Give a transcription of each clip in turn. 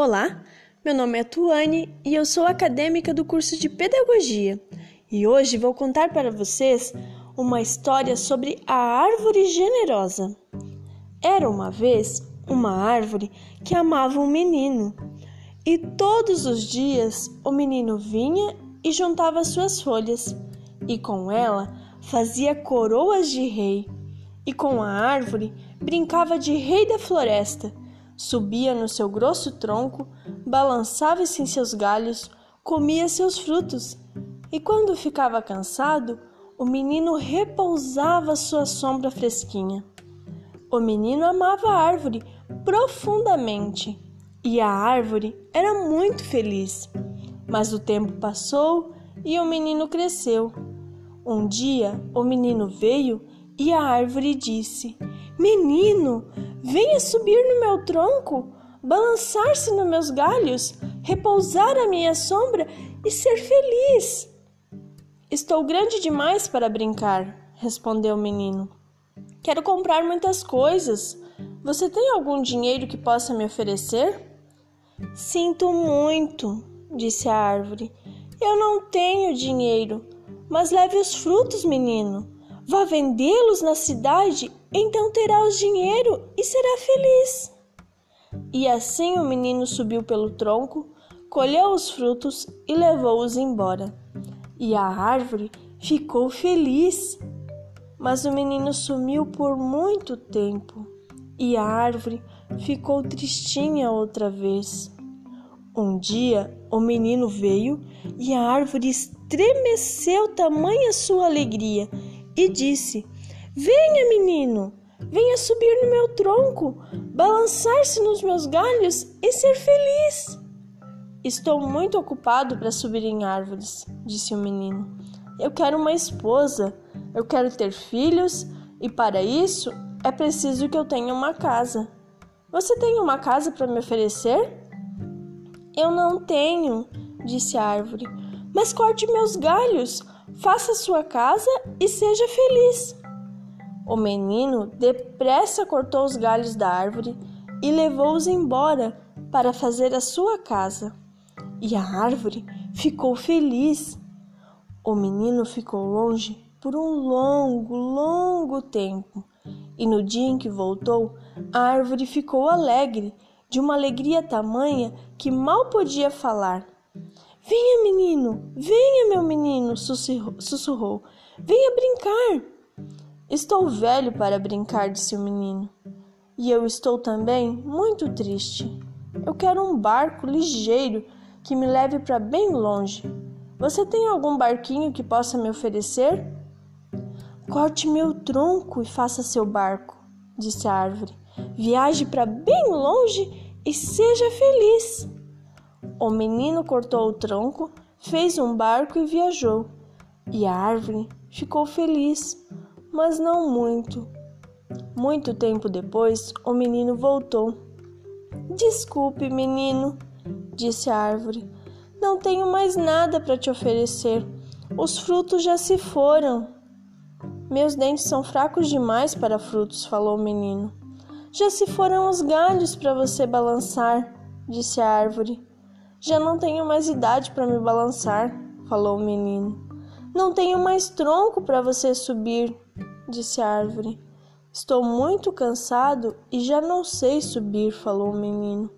Olá, meu nome é Tuane e eu sou acadêmica do curso de Pedagogia. E hoje vou contar para vocês uma história sobre a árvore generosa. Era uma vez uma árvore que amava um menino, e todos os dias o menino vinha e juntava suas folhas, e com ela fazia coroas de rei, e com a árvore brincava de rei da floresta subia no seu grosso tronco, balançava-se em seus galhos, comia seus frutos, e quando ficava cansado, o menino repousava sua sombra fresquinha. O menino amava a árvore profundamente e a árvore era muito feliz. Mas o tempo passou e o menino cresceu. Um dia o menino veio e a árvore disse: Menino, Venha subir no meu tronco, balançar-se nos meus galhos, repousar à minha sombra e ser feliz. Estou grande demais para brincar, respondeu o menino. Quero comprar muitas coisas. Você tem algum dinheiro que possa me oferecer? Sinto muito, disse a árvore. Eu não tenho dinheiro, mas leve os frutos, menino. Vá vendê-los na cidade, então terá o dinheiro e será feliz. E assim o menino subiu pelo tronco, colheu os frutos e levou-os embora. E a árvore ficou feliz. Mas o menino sumiu por muito tempo e a árvore ficou tristinha outra vez. Um dia o menino veio e a árvore estremeceu tamanha sua alegria e disse: Venha, menino, venha subir no meu tronco, balançar-se nos meus galhos e ser feliz. Estou muito ocupado para subir em árvores, disse o menino. Eu quero uma esposa, eu quero ter filhos e para isso é preciso que eu tenha uma casa. Você tem uma casa para me oferecer? Eu não tenho, disse a árvore, mas corte meus galhos faça sua casa e seja feliz. O menino depressa cortou os galhos da árvore e levou-os embora para fazer a sua casa. E a árvore ficou feliz. O menino ficou longe por um longo, longo tempo. E no dia em que voltou, a árvore ficou alegre, de uma alegria tamanha que mal podia falar. Venha, menino, venha, meu menino, sussurrou. Venha brincar. Estou velho para brincar, disse o menino. E eu estou também muito triste. Eu quero um barco ligeiro que me leve para bem longe. Você tem algum barquinho que possa me oferecer? Corte meu tronco e faça seu barco, disse a árvore. Viaje para bem longe e seja feliz. O menino cortou o tronco, fez um barco e viajou. E a árvore ficou feliz, mas não muito. Muito tempo depois, o menino voltou. Desculpe, menino, disse a árvore. Não tenho mais nada para te oferecer. Os frutos já se foram. Meus dentes são fracos demais para frutos, falou o menino. Já se foram os galhos para você balançar, disse a árvore. Já não tenho mais idade para me balançar, falou o menino. Não tenho mais tronco para você subir, disse a árvore. Estou muito cansado e já não sei subir, falou o menino.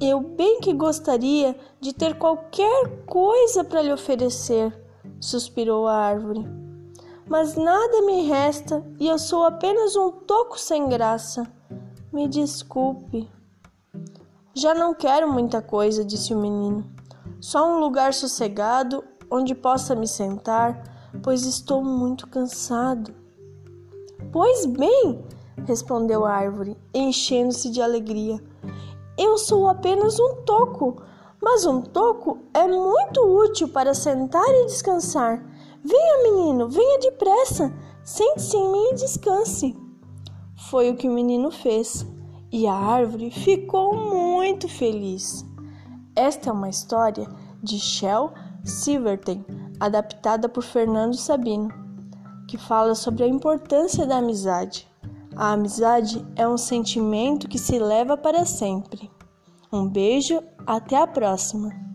Eu bem que gostaria de ter qualquer coisa para lhe oferecer, suspirou a árvore. Mas nada me resta e eu sou apenas um toco sem graça. Me desculpe. Já não quero muita coisa, disse o menino. Só um lugar sossegado onde possa me sentar, pois estou muito cansado. Pois bem, respondeu a árvore, enchendo-se de alegria. Eu sou apenas um toco, mas um toco é muito útil para sentar e descansar. Venha, menino, venha depressa. Sente-se em mim e descanse. Foi o que o menino fez e a árvore ficou muito feliz. Esta é uma história de Shel Silverton, adaptada por Fernando Sabino, que fala sobre a importância da amizade. A amizade é um sentimento que se leva para sempre. Um beijo, até a próxima!